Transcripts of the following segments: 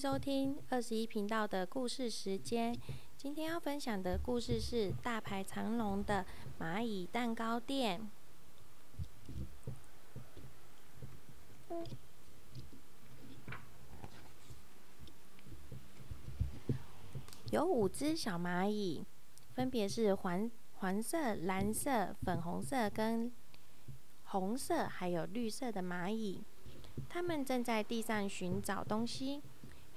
收听二十一频道的故事时间。今天要分享的故事是大排长龙的蚂蚁蛋糕店。有五只小蚂蚁，分别是黄黄色、蓝色、粉红色跟红色，还有绿色的蚂蚁。它们正在地上寻找东西。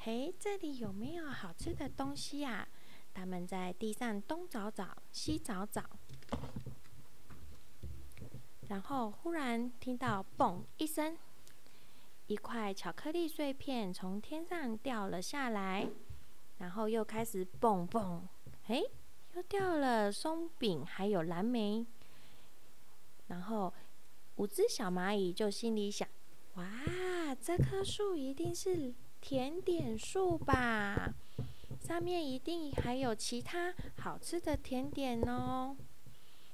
嘿，这里有没有好吃的东西呀？他们在地上东找找，西找找，然后忽然听到“嘣”一声，一块巧克力碎片从天上掉了下来，然后又开始“嘣嘣”，嘿，又掉了松饼还有蓝莓，然后五只小蚂蚁就心里想：“哇，这棵树一定是……”甜点树吧，上面一定还有其他好吃的甜点哦。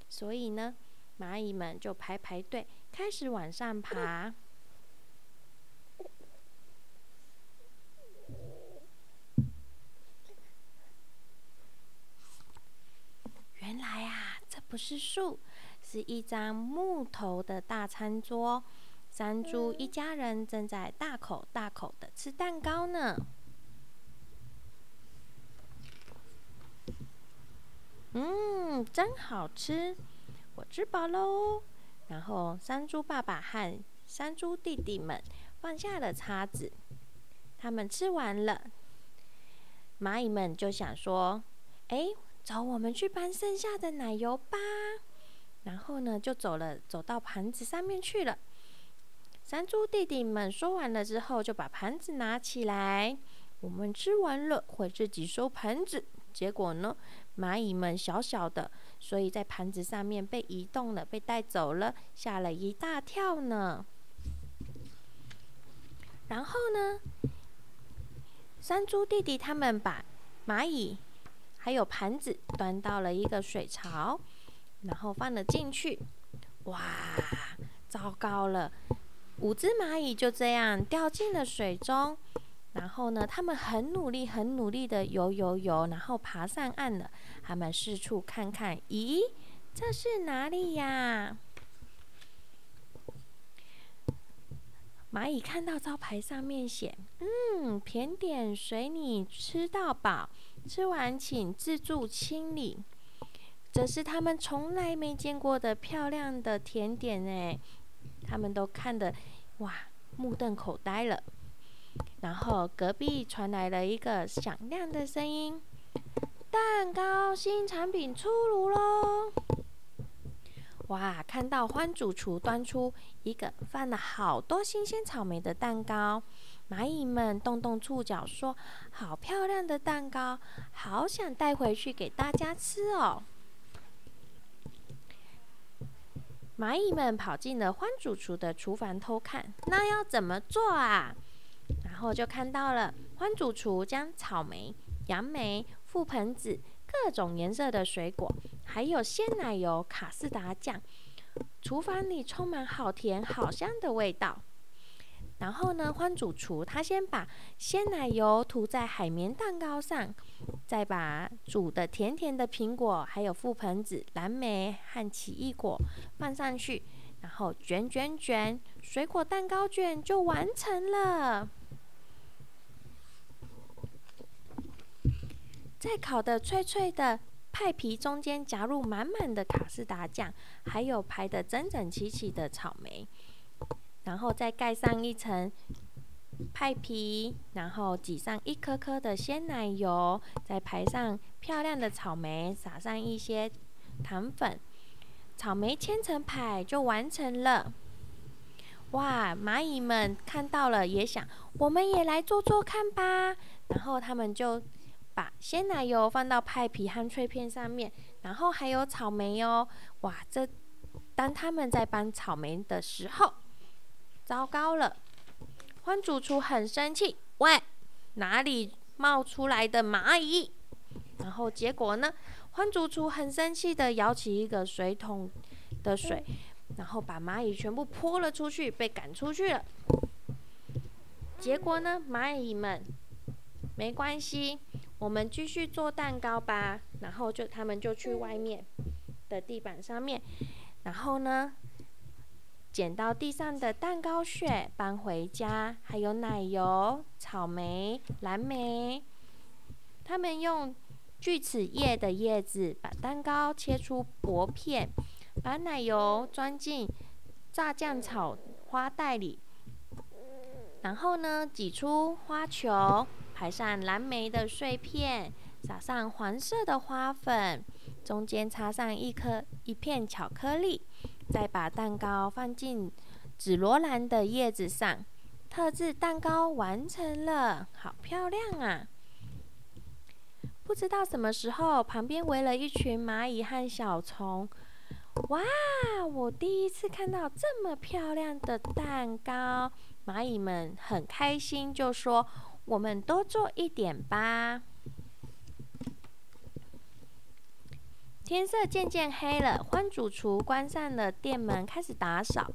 所以呢，蚂蚁们就排排队，开始往上爬。原来啊，这不是树，是一张木头的大餐桌。山猪一家人正在大口大口的吃蛋糕呢。嗯，真好吃，我吃饱喽。然后山猪爸爸和山猪弟弟们放下了叉子，他们吃完了。蚂蚁们就想说：“哎，走，我们去搬剩下的奶油吧。”然后呢，就走了，走到盘子上面去了。山猪弟弟们说完了之后，就把盘子拿起来。我们吃完了，会自己收盘子。结果呢，蚂蚁们小小的，所以在盘子上面被移动了，被带走了，吓了一大跳呢。然后呢，山猪弟弟他们把蚂蚁还有盘子端到了一个水槽，然后放了进去。哇，糟糕了！五只蚂蚁就这样掉进了水中，然后呢，他们很努力、很努力的游游游，然后爬上岸了。他们四处看看，咦，这是哪里呀？蚂蚁看到招牌上面写：“嗯，甜点随你吃到饱，吃完请自助清理。”这是他们从来没见过的漂亮的甜点哎。他们都看得哇目瞪口呆了，然后隔壁传来了一个响亮的声音：“蛋糕新产品出炉喽！”哇，看到欢主厨端出一个放了好多新鲜草莓的蛋糕，蚂蚁们动动触角说：“好漂亮的蛋糕，好想带回去给大家吃哦！”蚂蚁们跑进了欢主厨的厨房偷看，那要怎么做啊？然后就看到了欢主厨将草莓、杨梅、覆盆子、各种颜色的水果，还有鲜奶油、卡士达酱，厨房里充满好甜好香的味道。然后呢，欢主厨他先把鲜奶油涂在海绵蛋糕上，再把煮的甜甜的苹果、还有覆盆子、蓝莓和奇异果放上去，然后卷卷卷，水果蛋糕卷就完成了。在烤的脆脆的派皮中间夹入满满的卡士达酱，还有排的整整齐齐的草莓。然后再盖上一层派皮，然后挤上一颗颗的鲜奶油，再排上漂亮的草莓，撒上一些糖粉，草莓千层派就完成了。哇！蚂蚁们看到了，也想我们也来做做看吧。然后他们就把鲜奶油放到派皮和脆片上面，然后还有草莓哦。哇！这当他们在搬草莓的时候。糟糕了！欢主厨很生气，喂，哪里冒出来的蚂蚁？然后结果呢？欢主厨很生气的舀起一个水桶的水，然后把蚂蚁全部泼了出去，被赶出去了。结果呢？蚂蚁们没关系，我们继续做蛋糕吧。然后就他们就去外面的地板上面，然后呢，捡到地上的蛋糕屑搬回家，还有奶油、草莓、蓝莓。他们用锯齿叶的叶子把蛋糕切出薄片，把奶油装进炸酱草花袋里。然后呢，挤出花球，排上蓝莓的碎片，撒上黄色的花粉，中间插上一颗一片巧克力，再把蛋糕放进紫罗兰的叶子上，特制蛋糕完成了，好漂亮啊！不知道什么时候，旁边围了一群蚂蚁和小虫。哇！我第一次看到这么漂亮的蛋糕。蚂蚁们很开心，就说：“我们多做一点吧。”天色渐渐黑了，欢主厨关上了店门，开始打扫。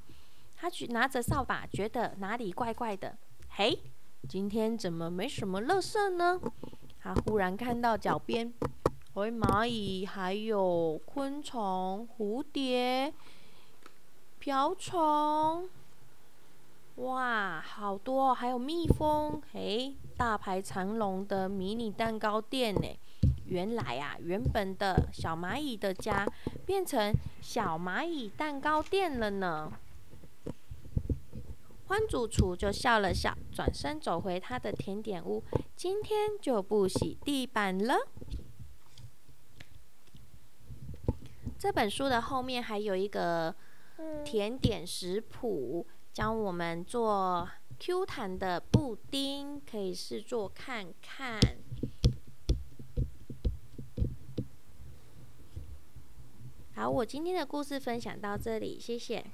他举拿着扫把，觉得哪里怪怪的。嘿，今天怎么没什么垃圾呢？他忽然看到脚边，喂，蚂蚁，还有昆虫、蝴蝶、瓢虫。哇，好多，还有蜜蜂，嘿，大排长龙的迷你蛋糕店呢。原来啊，原本的小蚂蚁的家变成小蚂蚁蛋糕店了呢。欢主厨就笑了笑，转身走回他的甜点屋。今天就不洗地板了。这本书的后面还有一个甜点食谱。教我们做 Q 弹的布丁，可以试做看看。好，我今天的故事分享到这里，谢谢。